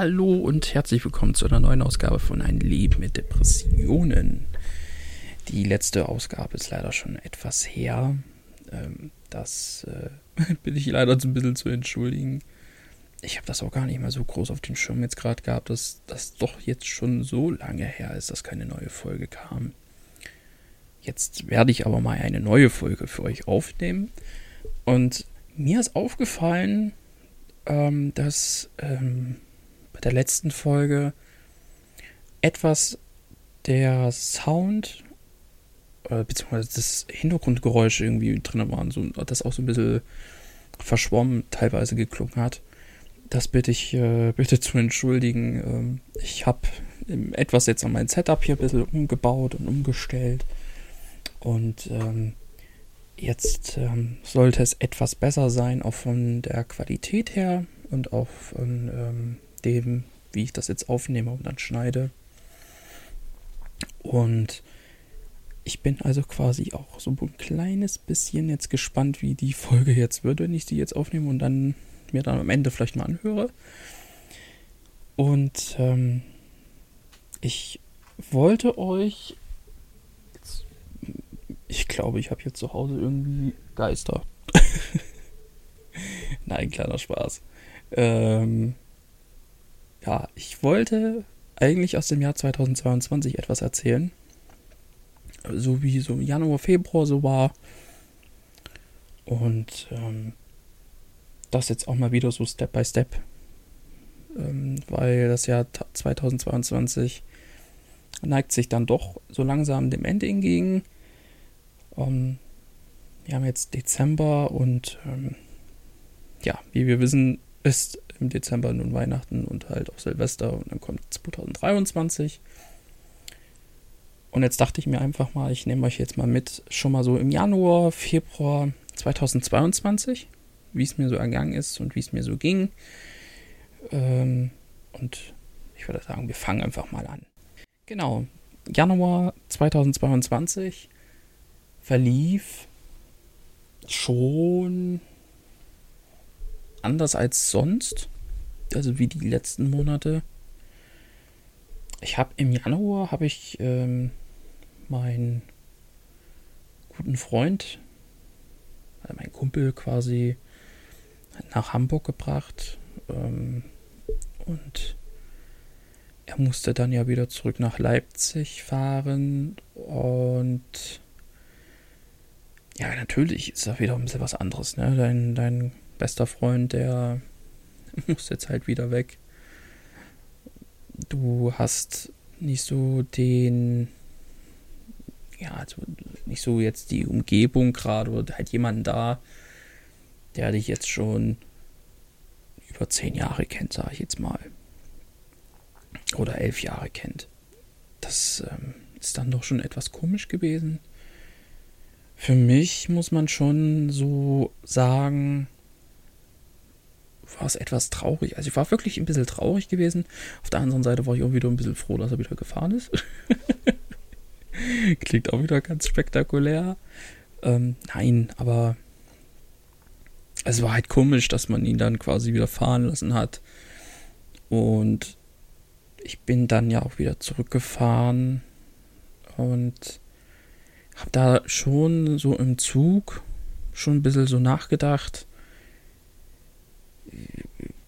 Hallo und herzlich willkommen zu einer neuen Ausgabe von Ein Leben mit Depressionen. Die letzte Ausgabe ist leider schon etwas her. Ähm, das äh, bin ich leider ein bisschen zu entschuldigen. Ich habe das auch gar nicht mehr so groß auf dem Schirm jetzt gerade gehabt, dass das doch jetzt schon so lange her ist, dass keine neue Folge kam. Jetzt werde ich aber mal eine neue Folge für euch aufnehmen. Und mir ist aufgefallen, ähm, dass ähm, bei der letzten Folge etwas der Sound äh, beziehungsweise das Hintergrundgeräusch irgendwie drin waren, so, das auch so ein bisschen verschwommen teilweise geklungen hat. Das bitte ich äh, bitte zu entschuldigen. Ähm, ich habe etwas jetzt an mein Setup hier ein bisschen umgebaut und umgestellt. Und ähm, jetzt ähm, sollte es etwas besser sein, auch von der Qualität her und auch von ähm, dem, wie ich das jetzt aufnehme und dann schneide. Und ich bin also quasi auch so ein kleines bisschen jetzt gespannt, wie die Folge jetzt wird, wenn ich die jetzt aufnehme und dann mir dann am Ende vielleicht mal anhöre. Und ähm, ich wollte euch. Jetzt, ich glaube, ich habe hier zu Hause irgendwie Geister. Nein, kleiner Spaß. Ähm, ja, ich wollte eigentlich aus dem Jahr 2022 etwas erzählen. So wie so Januar, Februar so war. Und ähm, das jetzt auch mal wieder so Step by Step. Ähm, weil das Jahr 2022 neigt sich dann doch so langsam dem Ende entgegen. Ähm, wir haben jetzt Dezember und ähm, ja, wie wir wissen, ist im Dezember nun Weihnachten und halt auch Silvester und dann kommt 2023. Und jetzt dachte ich mir einfach mal, ich nehme euch jetzt mal mit, schon mal so im Januar, Februar 2022, wie es mir so ergangen ist und wie es mir so ging. Ähm, und ich würde sagen, wir fangen einfach mal an. Genau, Januar 2022 verlief schon anders als sonst. Also wie die letzten Monate. Ich habe im Januar habe ich ähm, meinen guten Freund, also meinen Kumpel quasi nach Hamburg gebracht. Ähm, und er musste dann ja wieder zurück nach Leipzig fahren. Und ja, natürlich ist das wieder ein bisschen was anderes. Ne? Dein, dein bester Freund, der muss jetzt halt wieder weg. Du hast nicht so den, ja, also nicht so jetzt die Umgebung gerade oder halt jemanden da, der dich jetzt schon über zehn Jahre kennt, sage ich jetzt mal. Oder elf Jahre kennt. Das ähm, ist dann doch schon etwas komisch gewesen. Für mich muss man schon so sagen, war es etwas traurig. Also ich war wirklich ein bisschen traurig gewesen. Auf der anderen Seite war ich auch wieder ein bisschen froh, dass er wieder gefahren ist. Klingt auch wieder ganz spektakulär. Ähm, nein, aber es war halt komisch, dass man ihn dann quasi wieder fahren lassen hat. Und ich bin dann ja auch wieder zurückgefahren und habe da schon so im Zug schon ein bisschen so nachgedacht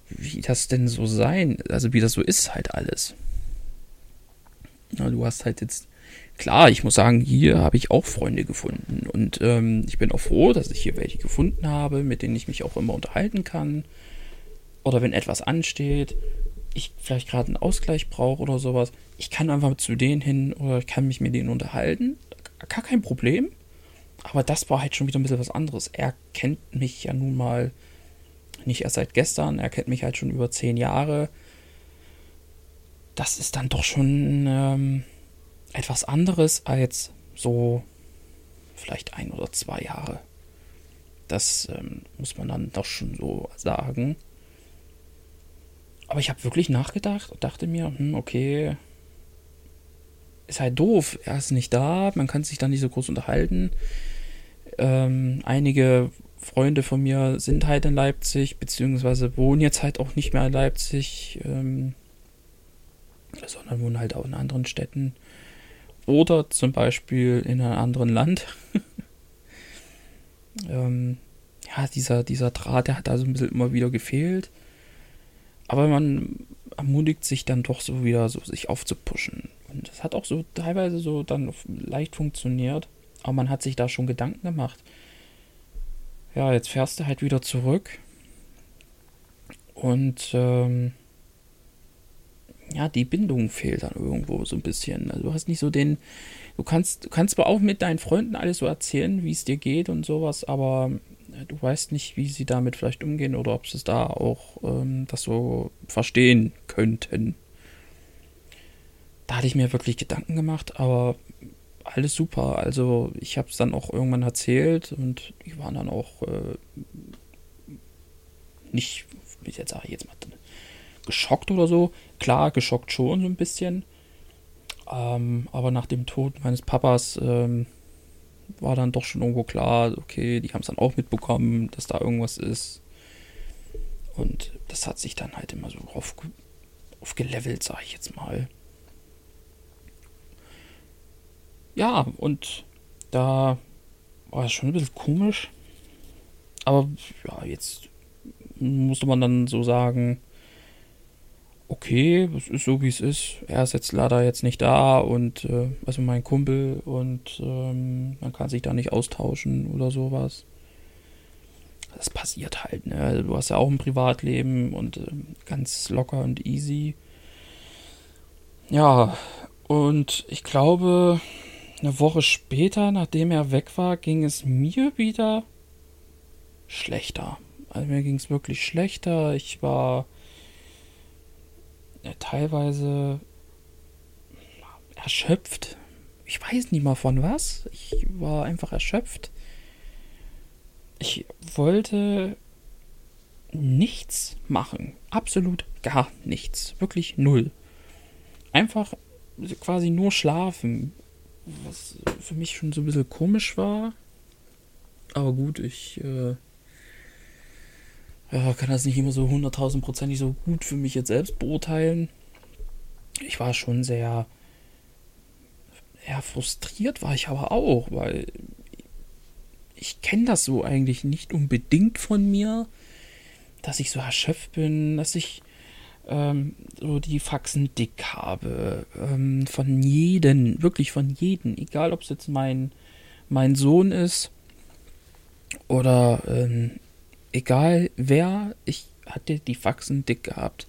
wie das denn so sein, also wie das so ist halt alles. Ja, du hast halt jetzt, klar, ich muss sagen, hier habe ich auch Freunde gefunden und ähm, ich bin auch froh, dass ich hier welche gefunden habe, mit denen ich mich auch immer unterhalten kann. Oder wenn etwas ansteht, ich vielleicht gerade einen Ausgleich brauche oder sowas, ich kann einfach zu denen hin oder ich kann mich mit denen unterhalten. Gar kein Problem. Aber das war halt schon wieder ein bisschen was anderes. Er kennt mich ja nun mal nicht erst seit gestern, er kennt mich halt schon über zehn Jahre. Das ist dann doch schon ähm, etwas anderes als so vielleicht ein oder zwei Jahre. Das ähm, muss man dann doch schon so sagen. Aber ich habe wirklich nachgedacht und dachte mir, hm, okay, ist halt doof. Er ist nicht da, man kann sich da nicht so groß unterhalten. Ähm, einige Freunde von mir sind halt in Leipzig, beziehungsweise wohnen jetzt halt auch nicht mehr in Leipzig. Ähm, sondern wohnen halt auch in anderen Städten oder zum Beispiel in einem anderen Land. ähm, ja, dieser, dieser Draht, der hat also ein bisschen immer wieder gefehlt. Aber man ermutigt sich dann doch so wieder, so sich aufzupuschen. Und das hat auch so teilweise so dann leicht funktioniert. Aber man hat sich da schon Gedanken gemacht. Ja, jetzt fährst du halt wieder zurück. Und ähm, ja, die Bindung fehlt dann irgendwo so ein bisschen. Also du hast nicht so den, du kannst, du kannst zwar auch mit deinen Freunden alles so erzählen, wie es dir geht und sowas, aber äh, du weißt nicht, wie sie damit vielleicht umgehen oder ob sie es da auch ähm, das so verstehen könnten. Da hatte ich mir wirklich Gedanken gemacht, aber alles super. Also ich habe es dann auch irgendwann erzählt und die waren dann auch äh, nicht, wie jetzt sage ich jetzt mal, geschockt oder so. Klar, geschockt schon so ein bisschen. Ähm, aber nach dem Tod meines Papas ähm, war dann doch schon irgendwo klar, okay, die haben es dann auch mitbekommen, dass da irgendwas ist. Und das hat sich dann halt immer so auf, aufgelevelt, sag ich jetzt mal. Ja, und da war es schon ein bisschen komisch. Aber ja, jetzt musste man dann so sagen, okay, es ist so wie es ist. Er ist jetzt leider jetzt nicht da und äh, also mein Kumpel und ähm, man kann sich da nicht austauschen oder sowas. Das passiert halt, ne? Also du hast ja auch ein Privatleben und äh, ganz locker und easy. Ja, und ich glaube, eine Woche später, nachdem er weg war, ging es mir wieder schlechter. Also mir ging es wirklich schlechter. Ich war ja, teilweise erschöpft. Ich weiß nicht mal von was. Ich war einfach erschöpft. Ich wollte nichts machen. Absolut gar nichts. Wirklich null. Einfach quasi nur schlafen. Was für mich schon so ein bisschen komisch war. Aber gut, ich äh, ja, kann das nicht immer so hunderttausendprozentig so gut für mich jetzt selbst beurteilen. Ich war schon sehr, ja, frustriert war ich aber auch, weil ich kenne das so eigentlich nicht unbedingt von mir, dass ich so erschöpft bin, dass ich ähm, so die Faxen dick habe. Ähm, von jedem, wirklich von jedem, egal ob es jetzt mein, mein Sohn ist oder ähm, egal wer, ich hatte die Faxen dick gehabt.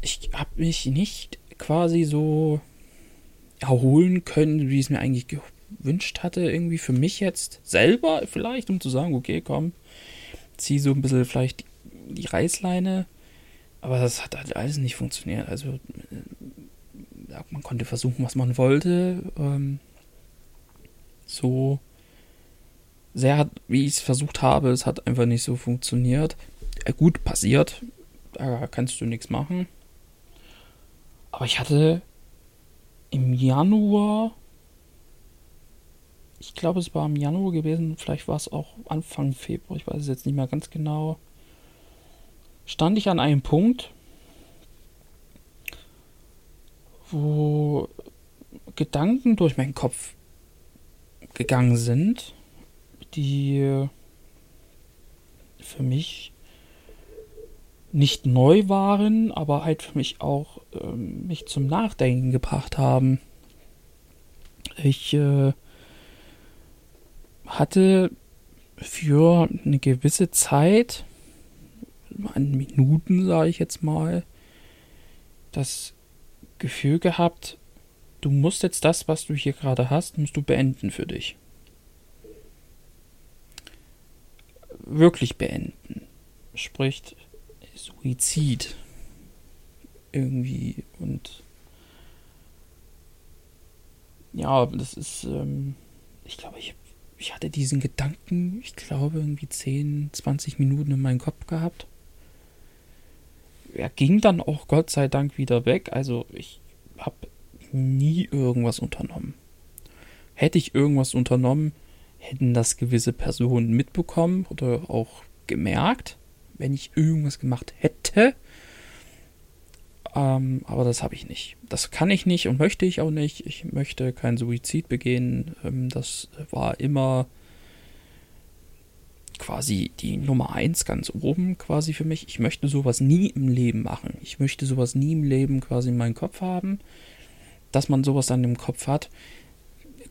Ich habe mich nicht quasi so erholen können, wie es mir eigentlich gewünscht hatte, irgendwie für mich jetzt selber vielleicht, um zu sagen, okay, komm, zieh so ein bisschen vielleicht die Reißleine. Aber das hat halt alles nicht funktioniert. Also äh, man konnte versuchen, was man wollte. Ähm, so sehr, wie ich es versucht habe, es hat einfach nicht so funktioniert. Äh, gut, passiert. Da kannst du nichts machen. Aber ich hatte im Januar, ich glaube, es war im Januar gewesen, vielleicht war es auch Anfang Februar, ich weiß es jetzt nicht mehr ganz genau, stand ich an einem Punkt, wo Gedanken durch meinen Kopf gegangen sind die für mich nicht neu waren, aber halt für mich auch ähm, mich zum Nachdenken gebracht haben. Ich äh, hatte für eine gewisse Zeit, an Minuten sage ich jetzt mal, das Gefühl gehabt, du musst jetzt das, was du hier gerade hast, musst du beenden für dich. wirklich beenden. Spricht Suizid. Irgendwie. Und ja, das ist, ähm, ich glaube, ich, ich hatte diesen Gedanken, ich glaube, irgendwie 10, 20 Minuten in meinem Kopf gehabt. Er ging dann auch Gott sei Dank wieder weg. Also ich habe nie irgendwas unternommen. Hätte ich irgendwas unternommen, hätten das gewisse Personen mitbekommen oder auch gemerkt, wenn ich irgendwas gemacht hätte. Ähm, aber das habe ich nicht. Das kann ich nicht und möchte ich auch nicht. Ich möchte keinen Suizid begehen. Ähm, das war immer quasi die Nummer eins ganz oben quasi für mich. Ich möchte sowas nie im Leben machen. Ich möchte sowas nie im Leben quasi in meinem Kopf haben. Dass man sowas dann im Kopf hat.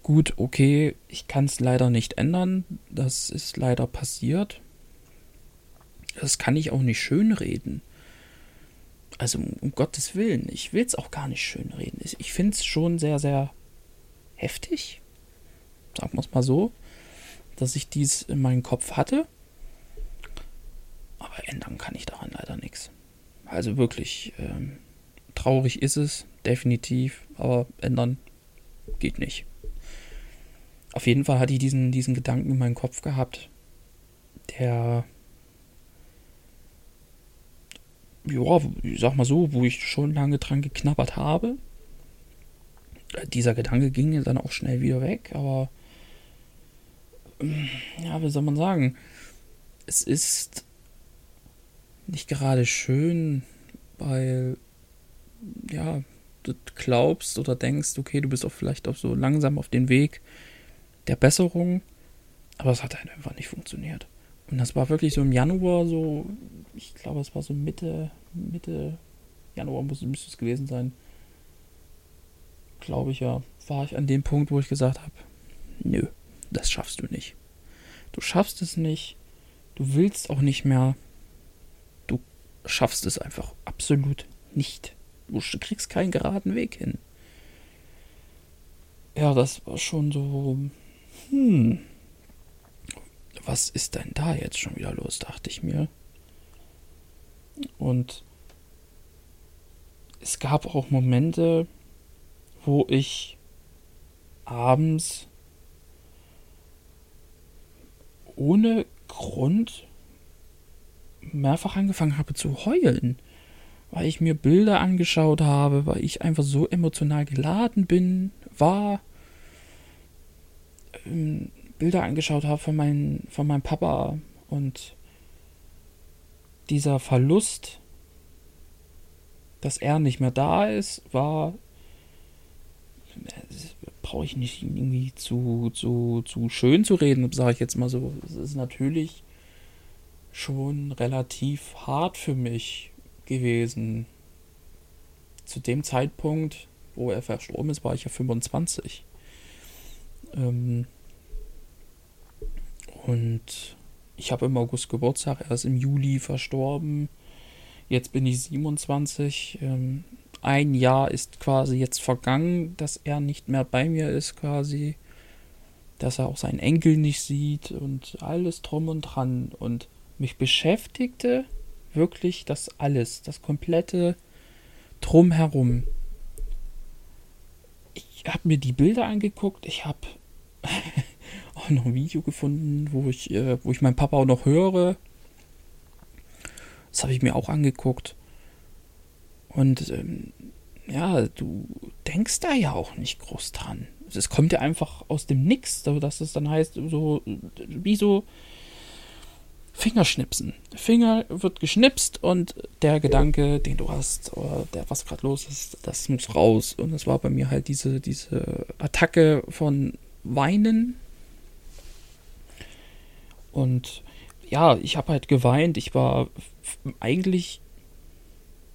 Gut, okay, ich kann es leider nicht ändern. Das ist leider passiert. Das kann ich auch nicht schönreden. Also um Gottes Willen, ich will es auch gar nicht schönreden. Ich finde es schon sehr, sehr heftig. Sagen wir es mal so dass ich dies in meinem Kopf hatte. Aber ändern kann ich daran leider nichts. Also wirklich, ähm, traurig ist es, definitiv, aber ändern geht nicht. Auf jeden Fall hatte ich diesen, diesen Gedanken in meinem Kopf gehabt, der, ja, ich sag mal so, wo ich schon lange dran geknabbert habe. Dieser Gedanke ging dann auch schnell wieder weg, aber ja, wie soll man sagen? Es ist nicht gerade schön, weil, ja, du glaubst oder denkst, okay, du bist auch vielleicht auch so langsam auf dem Weg der Besserung, aber es hat halt einfach nicht funktioniert. Und das war wirklich so im Januar, so, ich glaube, es war so Mitte, Mitte Januar muss, müsste es gewesen sein. Glaube ich ja, war ich an dem Punkt, wo ich gesagt habe, nö das schaffst du nicht. Du schaffst es nicht. Du willst auch nicht mehr. Du schaffst es einfach absolut nicht. Du kriegst keinen geraden Weg hin. Ja, das war schon so. Hm. Was ist denn da jetzt schon wieder los, dachte ich mir. Und es gab auch Momente, wo ich abends ohne Grund mehrfach angefangen habe zu heulen, weil ich mir Bilder angeschaut habe, weil ich einfach so emotional geladen bin, war, ähm, Bilder angeschaut habe von, mein, von meinem Papa und dieser Verlust, dass er nicht mehr da ist, war brauche ich nicht irgendwie zu, zu, zu schön zu reden, sage ich jetzt mal so. Es ist natürlich schon relativ hart für mich gewesen. Zu dem Zeitpunkt, wo er verstorben ist, war ich ja 25. Ähm und ich habe im August Geburtstag, er ist im Juli verstorben. Jetzt bin ich 27. Ähm ein Jahr ist quasi jetzt vergangen, dass er nicht mehr bei mir ist quasi, dass er auch seinen Enkel nicht sieht und alles drum und dran und mich beschäftigte wirklich das alles, das komplette drumherum. Ich habe mir die Bilder angeguckt, ich habe auch noch ein Video gefunden, wo ich, äh, wo ich meinen Papa auch noch höre. Das habe ich mir auch angeguckt. Und ähm, ja, du denkst da ja auch nicht groß dran. Es kommt ja einfach aus dem Nix, dass es dann heißt, so wie so Fingerschnipsen. Finger wird geschnipst und der Gedanke, den du hast, oder der, was gerade los ist, das muss raus. Und es war bei mir halt diese, diese Attacke von Weinen. Und ja, ich habe halt geweint. Ich war eigentlich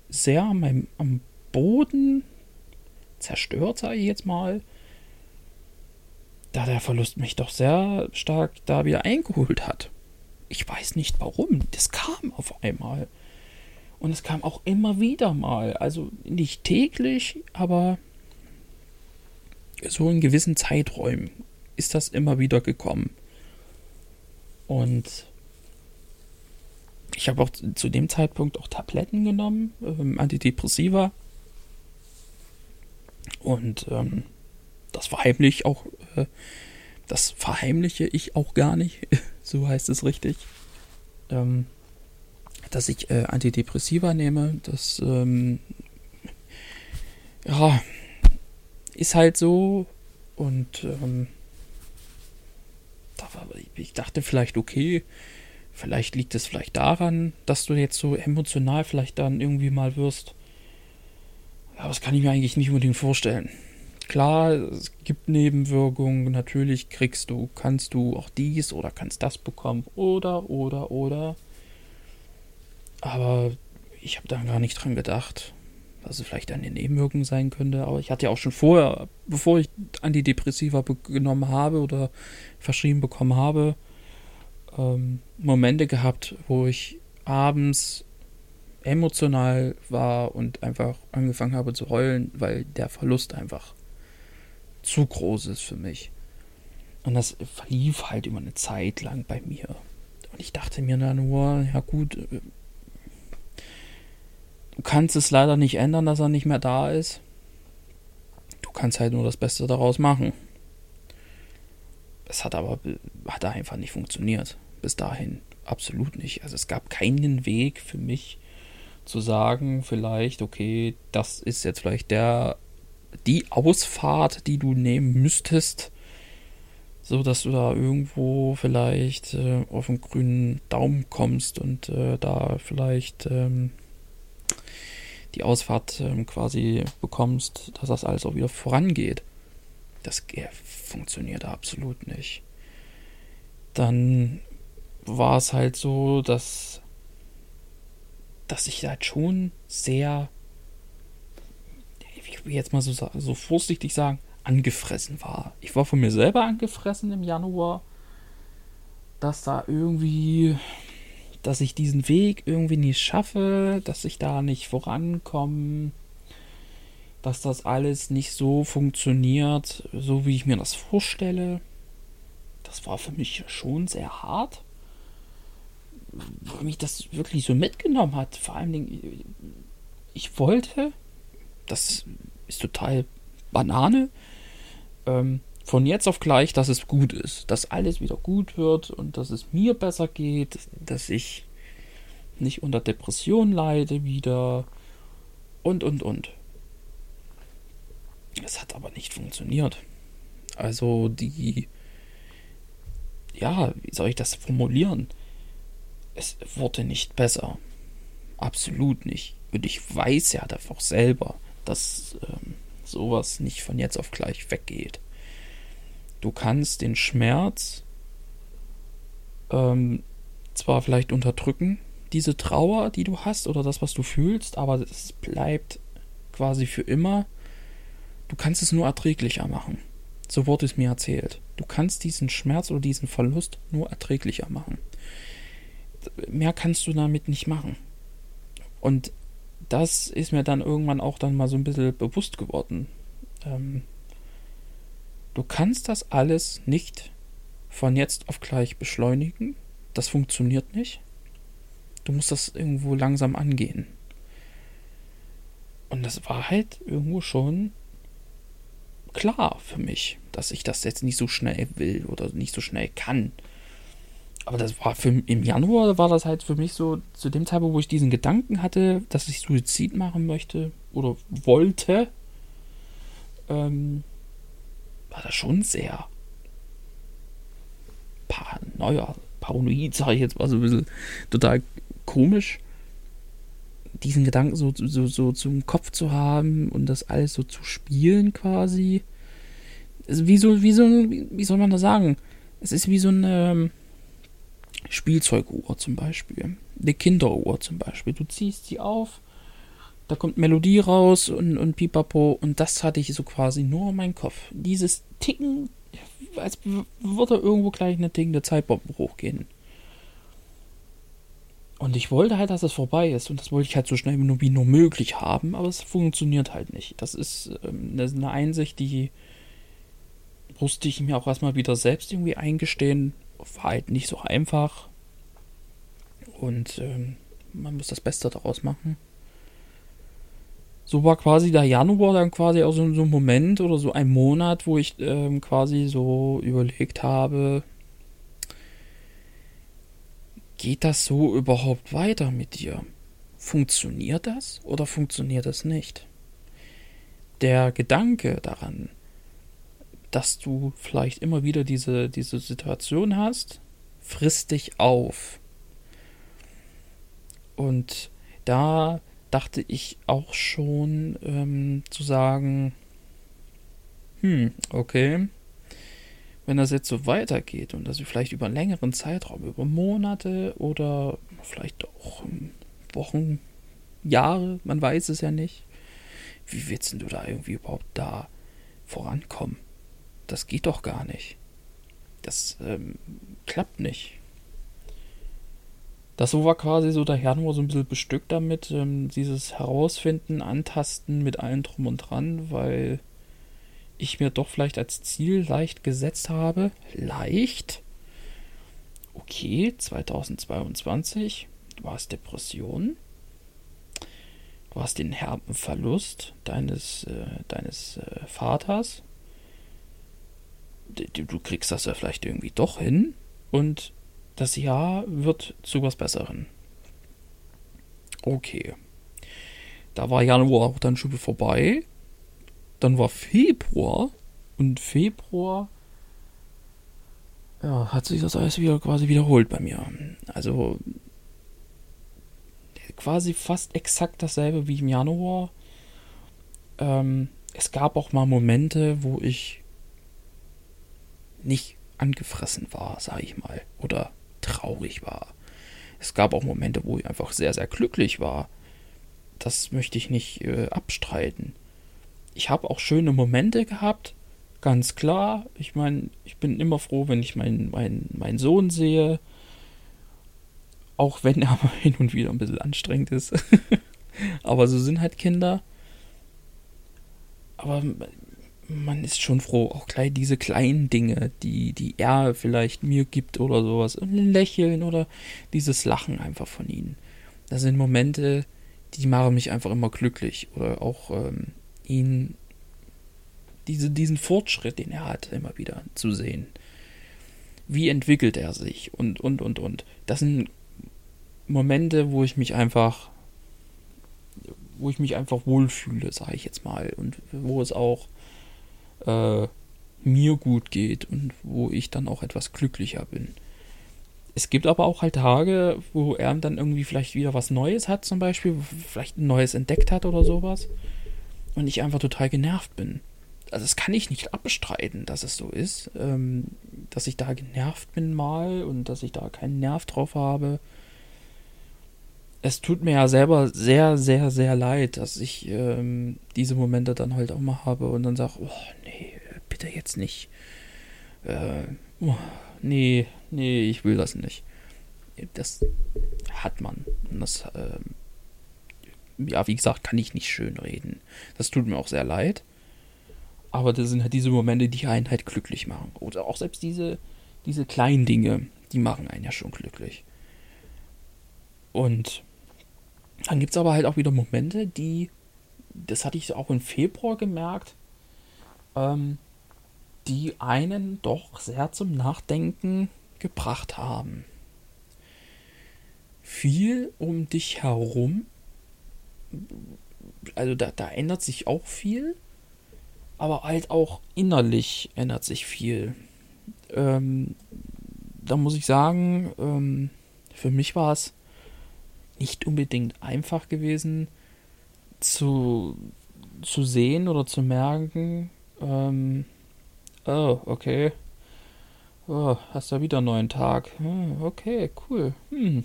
sehr am, am Boden zerstört, sage ich jetzt mal. Da der Verlust mich doch sehr stark da wieder eingeholt hat. Ich weiß nicht warum. Das kam auf einmal. Und es kam auch immer wieder mal. Also nicht täglich, aber so in gewissen Zeiträumen ist das immer wieder gekommen. Und ich habe auch zu dem Zeitpunkt auch Tabletten genommen, ähm, Antidepressiva. Und ähm, das verheimliche auch, äh, das verheimliche ich auch gar nicht, so heißt es richtig. Ähm, dass ich äh, Antidepressiva nehme, das ähm, ja ist halt so und ähm, ich dachte vielleicht okay, Vielleicht liegt es vielleicht daran, dass du jetzt so emotional vielleicht dann irgendwie mal wirst. Aber das kann ich mir eigentlich nicht unbedingt vorstellen. Klar, es gibt Nebenwirkungen. Natürlich kriegst du, kannst du auch dies oder kannst das bekommen. Oder, oder, oder. Aber ich habe da gar nicht dran gedacht, dass es vielleicht eine Nebenwirkung sein könnte. Aber ich hatte ja auch schon vorher, bevor ich Antidepressiva genommen habe oder verschrieben bekommen habe, ähm, Momente gehabt, wo ich abends emotional war und einfach angefangen habe zu heulen, weil der Verlust einfach zu groß ist für mich. Und das verlief halt immer eine Zeit lang bei mir. Und ich dachte mir dann nur, ja gut, äh, du kannst es leider nicht ändern, dass er nicht mehr da ist. Du kannst halt nur das Beste daraus machen. Es hat aber hat einfach nicht funktioniert. Bis dahin. Absolut nicht. Also es gab keinen Weg für mich zu sagen, vielleicht, okay, das ist jetzt vielleicht der die Ausfahrt, die du nehmen müsstest, so dass du da irgendwo vielleicht äh, auf den grünen Daumen kommst und äh, da vielleicht ähm, die Ausfahrt ähm, quasi bekommst, dass das alles auch wieder vorangeht. Das funktioniert absolut nicht. Dann war es halt so, dass dass ich halt schon sehr ich will jetzt mal so, so vorsichtig sagen, angefressen war. Ich war von mir selber angefressen im Januar, dass da irgendwie, dass ich diesen Weg irgendwie nicht schaffe, dass ich da nicht vorankomme, dass das alles nicht so funktioniert, so wie ich mir das vorstelle. Das war für mich schon sehr hart, weil mich das wirklich so mitgenommen hat. Vor allen Dingen, ich wollte das ist total Banane. Ähm, von jetzt auf gleich, dass es gut ist, dass alles wieder gut wird und dass es mir besser geht, dass ich nicht unter Depression leide wieder und und und. Es hat aber nicht funktioniert. Also die, ja, wie soll ich das formulieren? Es wurde nicht besser. Absolut nicht. Und ich weiß ja davon selber, dass ähm, sowas nicht von jetzt auf gleich weggeht. Du kannst den Schmerz ähm, zwar vielleicht unterdrücken, diese Trauer, die du hast oder das, was du fühlst, aber es bleibt quasi für immer. Du kannst es nur erträglicher machen. So wurde es mir erzählt. Du kannst diesen Schmerz oder diesen Verlust nur erträglicher machen. Mehr kannst du damit nicht machen. Und das ist mir dann irgendwann auch dann mal so ein bisschen bewusst geworden. Ähm, du kannst das alles nicht von jetzt auf gleich beschleunigen. Das funktioniert nicht. Du musst das irgendwo langsam angehen. Und das war halt irgendwo schon klar für mich, dass ich das jetzt nicht so schnell will oder nicht so schnell kann. Aber das war für im Januar war das halt für mich so zu dem Zeitpunkt, wo ich diesen Gedanken hatte, dass ich Suizid machen möchte oder wollte, ähm, war das schon sehr paranoia, paranoid, sage ich jetzt mal so ein bisschen total komisch, diesen Gedanken so, so, so zum Kopf zu haben und das alles so zu spielen quasi. Wie so, wie so, wie soll man das sagen? Es ist wie so ein, ähm, Spielzeuguhr zum Beispiel. Eine Kinderuhr zum Beispiel. Du ziehst sie auf, da kommt Melodie raus und, und pipapo und das hatte ich so quasi nur in meinem Kopf. Dieses Ticken, als würde irgendwo gleich eine tickende Zeitbombe hochgehen. Und ich wollte halt, dass es vorbei ist. Und das wollte ich halt so schnell wie nur möglich haben. Aber es funktioniert halt nicht. Das ist ähm, eine Einsicht, die musste ich mir auch erstmal wieder selbst irgendwie eingestehen war halt nicht so einfach. Und ähm, man muss das Beste daraus machen. So war quasi der Januar dann quasi auch so, so ein Moment oder so ein Monat, wo ich ähm, quasi so überlegt habe, geht das so überhaupt weiter mit dir? Funktioniert das oder funktioniert das nicht? Der Gedanke daran, dass du vielleicht immer wieder diese, diese Situation hast, frisst dich auf. Und da dachte ich auch schon ähm, zu sagen, hm, okay, wenn das jetzt so weitergeht und das vielleicht über einen längeren Zeitraum, über Monate oder vielleicht auch Wochen, Jahre, man weiß es ja nicht, wie willst du da irgendwie überhaupt da vorankommen? Das geht doch gar nicht. Das ähm, klappt nicht. Das war quasi so der Januar so ein bisschen bestückt damit, ähm, dieses Herausfinden, Antasten mit allem drum und dran, weil ich mir doch vielleicht als Ziel leicht gesetzt habe. Leicht. Okay, 2022. Du hast Depressionen. Du hast den herben Verlust deines, äh, deines äh, Vaters. Du, du kriegst das ja vielleicht irgendwie doch hin. Und das Jahr wird zu was Besseren. Okay. Da war Januar auch dann schon vorbei. Dann war Februar. Und Februar ja, hat sich das alles wieder quasi wiederholt bei mir. Also quasi fast exakt dasselbe wie im Januar. Ähm, es gab auch mal Momente, wo ich nicht angefressen war, sag ich mal. Oder traurig war. Es gab auch Momente, wo ich einfach sehr, sehr glücklich war. Das möchte ich nicht äh, abstreiten. Ich habe auch schöne Momente gehabt, ganz klar. Ich meine, ich bin immer froh, wenn ich meinen mein, mein Sohn sehe. Auch wenn er hin und wieder ein bisschen anstrengend ist. Aber so sind halt Kinder. Aber man ist schon froh, auch gleich diese kleinen Dinge, die, die er vielleicht mir gibt oder sowas. Ein Lächeln oder dieses Lachen einfach von ihnen. Das sind Momente, die machen mich einfach immer glücklich. Oder auch ähm, ihn, diese, diesen Fortschritt, den er hat, immer wieder zu sehen. Wie entwickelt er sich und, und, und, und. Das sind Momente, wo ich mich einfach, wo ich mich einfach wohlfühle, sage ich jetzt mal. Und wo es auch äh, mir gut geht und wo ich dann auch etwas glücklicher bin. Es gibt aber auch halt Tage, wo er dann irgendwie vielleicht wieder was Neues hat, zum Beispiel, vielleicht ein Neues entdeckt hat oder sowas. Und ich einfach total genervt bin. Also das kann ich nicht abstreiten, dass es so ist. Ähm, dass ich da genervt bin mal und dass ich da keinen Nerv drauf habe. Es tut mir ja selber sehr, sehr, sehr leid, dass ich ähm, diese Momente dann halt auch mal habe und dann sage, oh nee, bitte jetzt nicht. Äh, oh, nee, nee, ich will das nicht. Das hat man. Und das, äh, ja, wie gesagt, kann ich nicht schön reden. Das tut mir auch sehr leid. Aber das sind halt diese Momente, die einen halt glücklich machen. Oder auch selbst diese, diese kleinen Dinge, die machen einen ja schon glücklich. Und dann gibt es aber halt auch wieder Momente, die, das hatte ich auch im Februar gemerkt, ähm, die einen doch sehr zum Nachdenken gebracht haben. Viel um dich herum, also da, da ändert sich auch viel, aber halt auch innerlich ändert sich viel. Ähm, da muss ich sagen, ähm, für mich war es nicht unbedingt einfach gewesen zu, zu sehen oder zu merken, ähm, Oh, okay. Oh, hast ja wieder einen neuen Tag. Hm, okay, cool. Hm.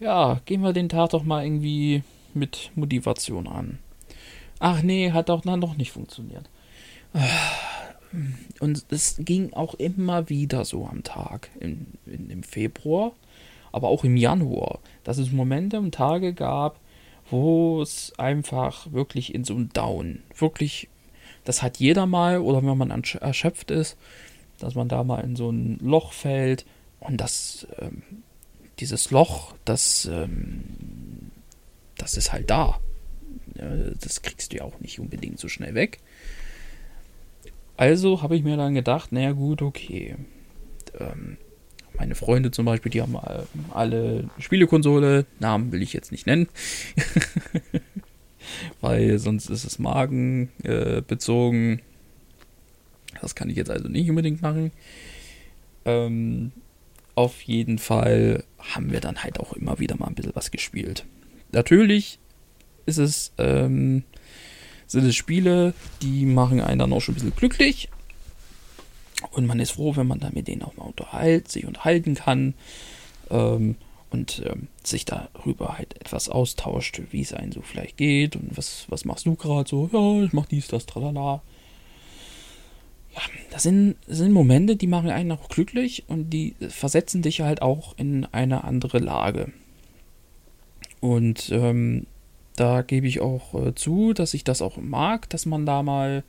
Ja, gehen wir den Tag doch mal irgendwie mit Motivation an. Ach nee, hat auch dann doch nicht funktioniert. Und es ging auch immer wieder so am Tag. In, in, Im Februar, aber auch im Januar. Dass es Momente und Tage gab, wo es einfach wirklich in so einem Down, wirklich das hat jeder mal, oder wenn man erschöpft ist, dass man da mal in so ein Loch fällt und das, ähm, dieses Loch, das, ähm, das ist halt da. Das kriegst du ja auch nicht unbedingt so schnell weg. Also habe ich mir dann gedacht, naja gut, okay. Ähm, meine Freunde zum Beispiel, die haben alle Spielekonsole, Namen will ich jetzt nicht nennen. weil sonst ist es magenbezogen. Äh, das kann ich jetzt also nicht unbedingt machen. Ähm, auf jeden Fall haben wir dann halt auch immer wieder mal ein bisschen was gespielt. Natürlich ist es, ähm, sind es Spiele, die machen einen dann auch schon ein bisschen glücklich. Und man ist froh, wenn man dann mit denen auch mal unterhält, sich unterhalten kann. Ähm, und ähm, sich darüber halt etwas austauscht, wie es einem so vielleicht geht und was, was machst du gerade so, ja, ich mach dies, das, tralala. Ja, das sind, das sind Momente, die machen einen auch glücklich und die versetzen dich halt auch in eine andere Lage. Und ähm, da gebe ich auch äh, zu, dass ich das auch mag, dass man da mal,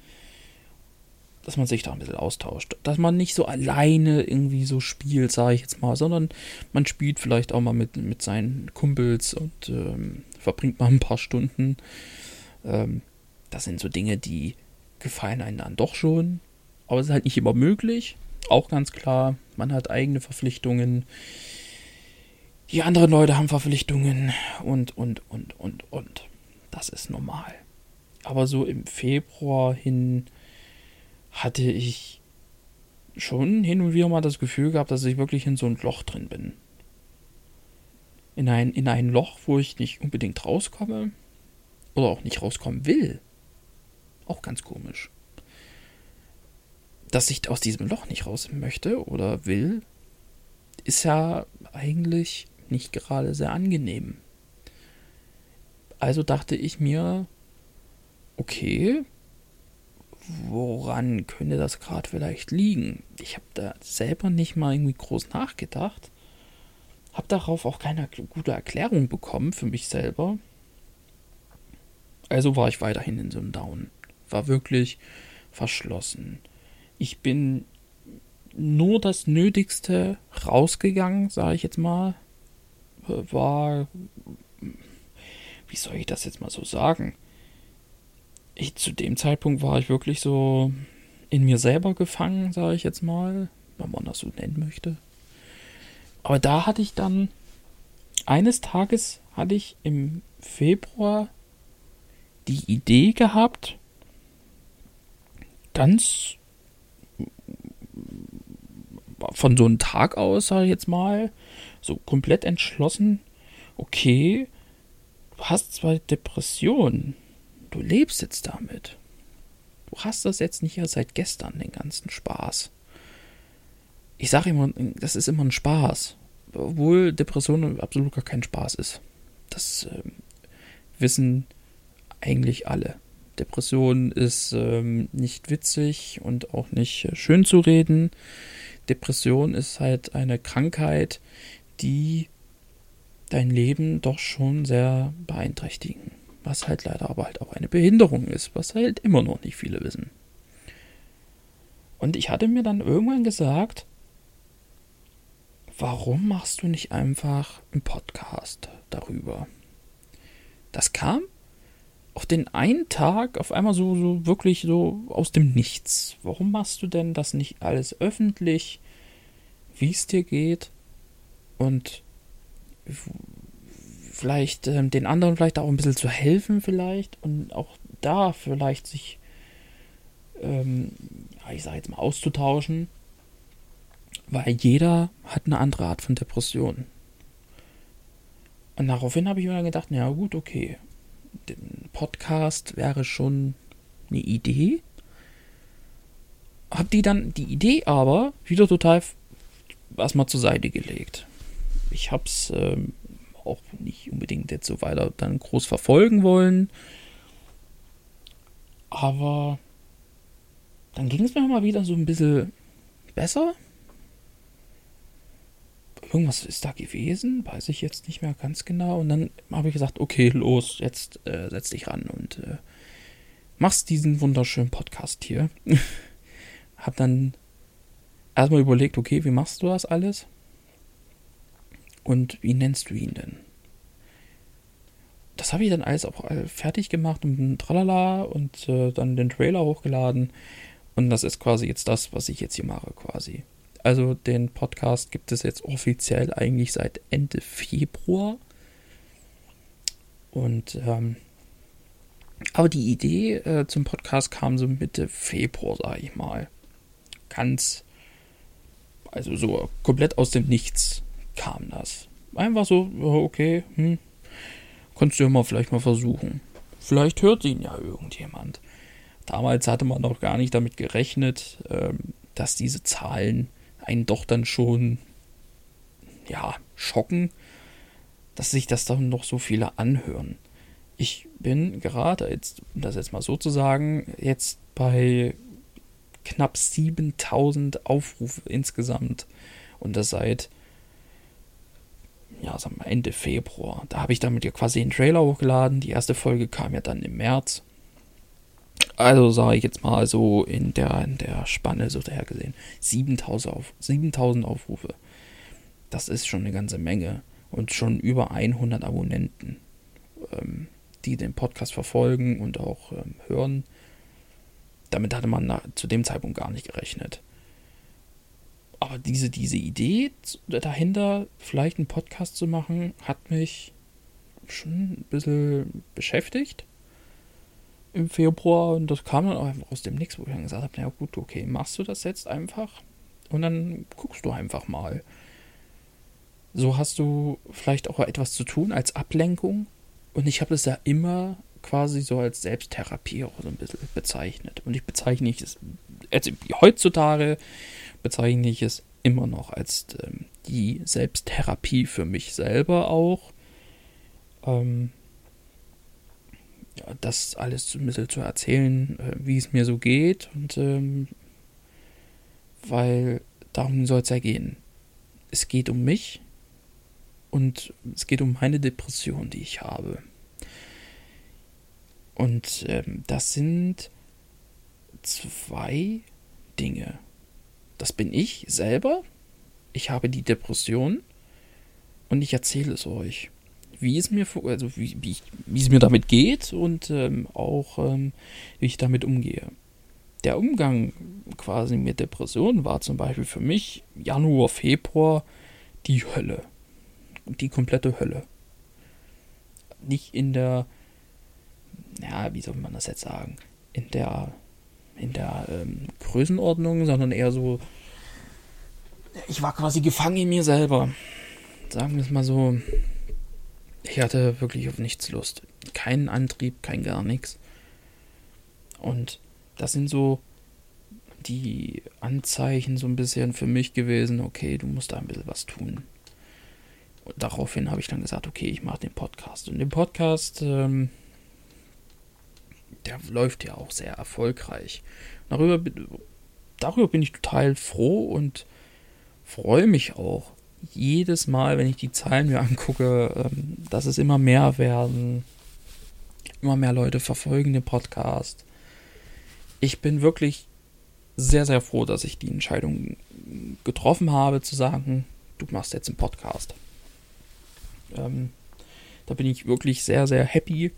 dass man sich da ein bisschen austauscht. Dass man nicht so alleine irgendwie so spielt, sage ich jetzt mal, sondern man spielt vielleicht auch mal mit, mit seinen Kumpels und ähm, verbringt mal ein paar Stunden. Ähm, das sind so Dinge, die gefallen einem dann doch schon. Aber es ist halt nicht immer möglich. Auch ganz klar, man hat eigene Verpflichtungen die anderen Leute haben Verpflichtungen und, und, und, und, und. Das ist normal. Aber so im Februar hin hatte ich schon hin und wieder mal das Gefühl gehabt, dass ich wirklich in so ein Loch drin bin. In ein, in ein Loch, wo ich nicht unbedingt rauskomme. Oder auch nicht rauskommen will. Auch ganz komisch. Dass ich aus diesem Loch nicht raus möchte oder will, ist ja eigentlich nicht gerade sehr angenehm. Also dachte ich mir, okay, woran könnte das gerade vielleicht liegen? Ich habe da selber nicht mal irgendwie groß nachgedacht. Habe darauf auch keine gute Erklärung bekommen für mich selber. Also war ich weiterhin in so einem Down. War wirklich verschlossen. Ich bin nur das Nötigste rausgegangen, sage ich jetzt mal war, wie soll ich das jetzt mal so sagen? Ich, zu dem Zeitpunkt war ich wirklich so in mir selber gefangen, sage ich jetzt mal, wenn man das so nennen möchte. Aber da hatte ich dann, eines Tages hatte ich im Februar die Idee gehabt, ganz von so einem Tag aus, sage ich jetzt mal, so komplett entschlossen, okay, du hast zwar Depressionen, du lebst jetzt damit. Du hast das jetzt nicht erst seit gestern, den ganzen Spaß. Ich sage immer, das ist immer ein Spaß. Obwohl Depression absolut gar kein Spaß ist. Das äh, wissen eigentlich alle. Depression ist ähm, nicht witzig und auch nicht äh, schön zu reden. Depression ist halt eine Krankheit, die dein Leben doch schon sehr beeinträchtigen. Was halt leider aber halt auch eine Behinderung ist, was halt immer noch nicht viele wissen. Und ich hatte mir dann irgendwann gesagt, warum machst du nicht einfach einen Podcast darüber? Das kam auf den einen Tag auf einmal so, so wirklich so aus dem Nichts. Warum machst du denn das nicht alles öffentlich, wie es dir geht? Und vielleicht äh, den anderen vielleicht auch ein bisschen zu helfen vielleicht und auch da vielleicht sich, ähm, ja, ich sage jetzt mal, auszutauschen, weil jeder hat eine andere Art von Depression. Und daraufhin habe ich mir dann gedacht, na gut, okay, den Podcast wäre schon eine Idee. Hab die dann, die Idee aber wieder total erstmal zur Seite gelegt ich habe es ähm, auch nicht unbedingt jetzt so weiter dann groß verfolgen wollen. Aber dann ging es mir mal wieder so ein bisschen besser. Irgendwas ist da gewesen, weiß ich jetzt nicht mehr ganz genau. Und dann habe ich gesagt, okay, los, jetzt äh, setz dich ran und äh, machst diesen wunderschönen Podcast hier. hab dann erstmal überlegt, okay, wie machst du das alles? Und wie nennst du ihn denn? Das habe ich dann alles auch fertig gemacht und tralala und äh, dann den Trailer hochgeladen. Und das ist quasi jetzt das, was ich jetzt hier mache, quasi. Also den Podcast gibt es jetzt offiziell eigentlich seit Ende Februar. Und ähm, aber die Idee äh, zum Podcast kam so Mitte Februar, sage ich mal. Ganz, also so komplett aus dem Nichts kam das. Einfach so, okay, hm, kannst du ja mal vielleicht mal versuchen. vielleicht hört ihn ja irgendjemand. Damals hatte man noch gar nicht damit gerechnet, ähm, dass diese Zahlen einen doch dann schon, ja, schocken, dass sich das dann noch so viele anhören. Ich bin gerade, jetzt, um das jetzt mal so zu sagen, jetzt bei knapp 7000 Aufrufe insgesamt. Und das seit, ja, sagen wir Ende Februar. Da habe ich damit ja quasi den Trailer hochgeladen. Die erste Folge kam ja dann im März. Also sage ich jetzt mal so in der, in der Spanne so daher gesehen. 7000, auf, 7000 Aufrufe. Das ist schon eine ganze Menge. Und schon über 100 Abonnenten, ähm, die den Podcast verfolgen und auch ähm, hören. Damit hatte man zu dem Zeitpunkt gar nicht gerechnet. Aber diese, diese Idee dahinter, vielleicht einen Podcast zu machen, hat mich schon ein bisschen beschäftigt im Februar. Und das kam dann auch einfach aus dem Nix, wo ich dann gesagt habe, na gut, okay, machst du das jetzt einfach und dann guckst du einfach mal. So hast du vielleicht auch etwas zu tun als Ablenkung. Und ich habe das ja immer quasi so als Selbsttherapie auch so ein bisschen bezeichnet. Und ich bezeichne es, also heutzutage bezeichne ich es immer noch als ähm, die Selbsttherapie für mich selber auch. Ähm, ja, das alles ein bisschen zu erzählen, äh, wie es mir so geht. Und ähm, weil darum soll es ja gehen. Es geht um mich und es geht um meine Depression, die ich habe. Und ähm, das sind zwei Dinge. Das bin ich selber. Ich habe die Depression und ich erzähle es euch, wie es mir, also wie, wie, wie es mir damit geht und ähm, auch ähm, wie ich damit umgehe. Der Umgang quasi mit Depressionen war zum Beispiel für mich Januar, Februar die Hölle. Die komplette Hölle. Nicht in der ja, wie soll man das jetzt sagen, in der, in der ähm, Größenordnung, sondern eher so, ich war quasi gefangen in mir selber. Sagen wir es mal so. Ich hatte wirklich auf nichts Lust. Keinen Antrieb, kein gar nichts. Und das sind so die Anzeichen so ein bisschen für mich gewesen, okay, du musst da ein bisschen was tun. Und daraufhin habe ich dann gesagt, okay, ich mache den Podcast. Und den Podcast ähm, der läuft ja auch sehr erfolgreich. Darüber, darüber bin ich total froh und freue mich auch jedes Mal, wenn ich die Zahlen mir angucke, ähm, dass es immer mehr werden. Immer mehr Leute verfolgen den Podcast. Ich bin wirklich sehr, sehr froh, dass ich die Entscheidung getroffen habe, zu sagen, du machst jetzt einen Podcast. Ähm, da bin ich wirklich sehr, sehr happy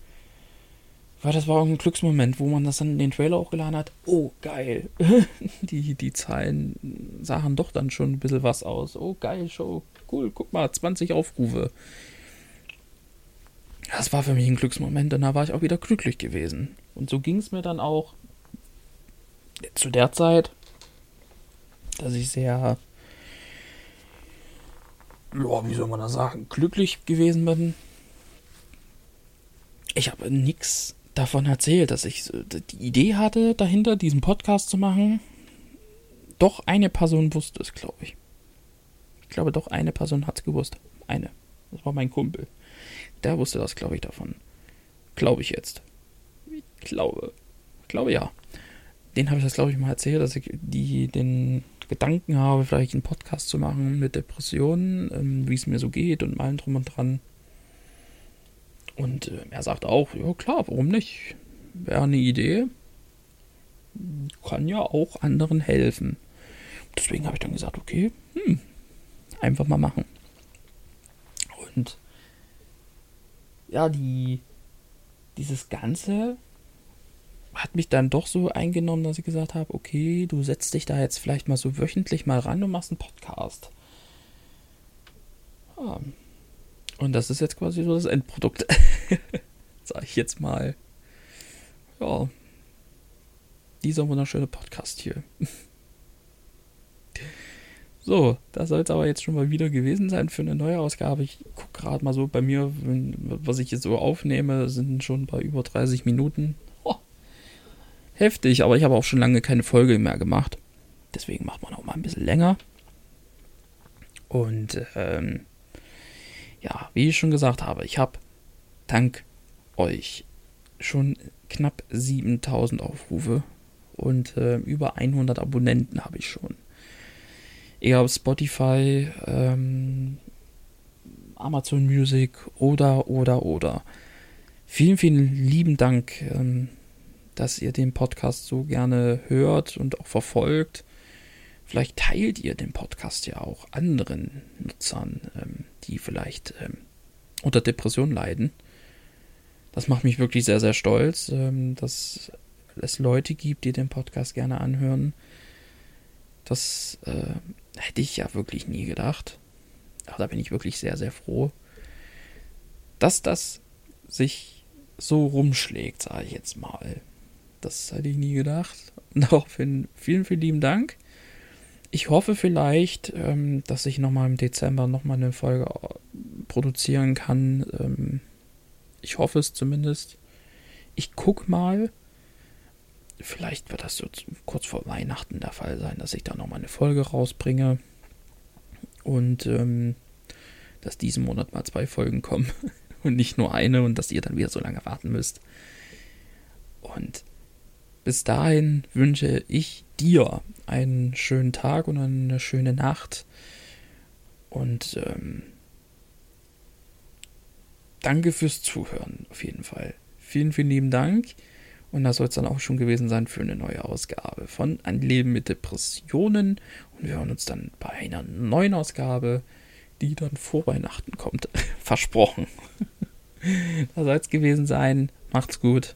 weil das war auch ein Glücksmoment, wo man das dann in den Trailer hochgeladen hat. Oh, geil. die, die Zahlen sahen doch dann schon ein bisschen was aus. Oh, geil, Show. Cool, guck mal, 20 Aufrufe. Das war für mich ein Glücksmoment und da war ich auch wieder glücklich gewesen. Und so ging es mir dann auch zu der Zeit, dass ich sehr, ja, wie soll man das sagen, glücklich gewesen bin. Ich habe nichts davon erzählt, dass ich die Idee hatte, dahinter diesen Podcast zu machen. Doch eine Person wusste es, glaube ich. Ich glaube, doch eine Person hat es gewusst. Eine. Das war mein Kumpel. Der wusste das, glaube ich, davon. Glaube ich jetzt. Ich glaube. Ich glaube ja. Den habe ich das, glaube ich, mal erzählt, dass ich die, den Gedanken habe, vielleicht einen Podcast zu machen mit Depressionen, ähm, wie es mir so geht und allem drum und dran. Und äh, er sagt auch, ja klar, warum nicht? Wäre eine Idee. Kann ja auch anderen helfen. Deswegen habe ich dann gesagt, okay, hm, einfach mal machen. Und ja, die, dieses Ganze hat mich dann doch so eingenommen, dass ich gesagt habe, okay, du setzt dich da jetzt vielleicht mal so wöchentlich mal ran und machst einen Podcast. Ja, und das ist jetzt quasi so das Endprodukt. Sag ich jetzt mal. Ja. Dieser wunderschöne Podcast hier. So, das soll es aber jetzt schon mal wieder gewesen sein für eine neue Ausgabe. Ich gucke gerade mal so bei mir, was ich jetzt so aufnehme, sind schon bei über 30 Minuten. Oh, heftig, aber ich habe auch schon lange keine Folge mehr gemacht. Deswegen macht man auch mal ein bisschen länger. Und ähm, ja, wie ich schon gesagt habe, ich habe dank euch schon knapp 7000 Aufrufe und äh, über 100 Abonnenten habe ich schon egal ob Spotify, ähm, Amazon Music oder, oder, oder. Vielen, vielen lieben Dank, ähm, dass ihr den Podcast so gerne hört und auch verfolgt. Vielleicht teilt ihr den Podcast ja auch anderen Nutzern, ähm, die vielleicht ähm, unter Depression leiden. Das macht mich wirklich sehr, sehr stolz, ähm, dass es Leute gibt, die den Podcast gerne anhören. Das äh, Hätte ich ja wirklich nie gedacht. Aber da bin ich wirklich sehr, sehr froh, dass das sich so rumschlägt, sage ich jetzt mal. Das hätte ich nie gedacht. Und daraufhin vielen, vielen lieben Dank. Ich hoffe vielleicht, ähm, dass ich nochmal im Dezember nochmal eine Folge äh, produzieren kann. Ähm, ich hoffe es zumindest. Ich guck mal, vielleicht wird das so kurz vor Weihnachten der Fall sein, dass ich da nochmal eine Folge rausbringe. Und ähm, dass diesen Monat mal zwei Folgen kommen und nicht nur eine und dass ihr dann wieder so lange warten müsst. Und bis dahin wünsche ich dir einen schönen Tag und eine schöne Nacht. Und ähm, danke fürs Zuhören auf jeden Fall. Vielen, vielen lieben Dank. Und das soll es dann auch schon gewesen sein für eine neue Ausgabe von Ein Leben mit Depressionen. Und wir hören uns dann bei einer neuen Ausgabe, die dann vor Weihnachten kommt. Versprochen. das soll es gewesen sein. Macht's gut.